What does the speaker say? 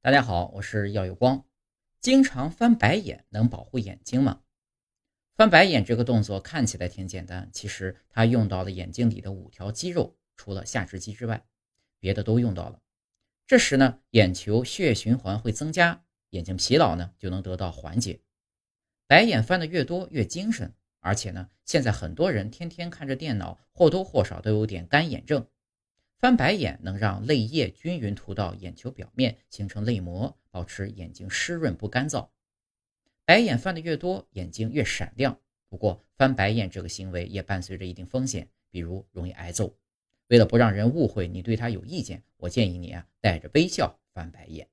大家好，我是耀有光。经常翻白眼能保护眼睛吗？翻白眼这个动作看起来挺简单，其实它用到了眼睛里的五条肌肉，除了下肢肌之外，别的都用到了。这时呢，眼球血液循环会增加，眼睛疲劳呢就能得到缓解。白眼翻的越多越精神，而且呢，现在很多人天天看着电脑，或多或少都有点干眼症。翻白眼能让泪液均匀涂到眼球表面，形成泪膜，保持眼睛湿润不干燥。白眼翻的越多，眼睛越闪亮。不过，翻白眼这个行为也伴随着一定风险，比如容易挨揍。为了不让人误会你对他有意见，我建议你啊，带着微笑翻白眼。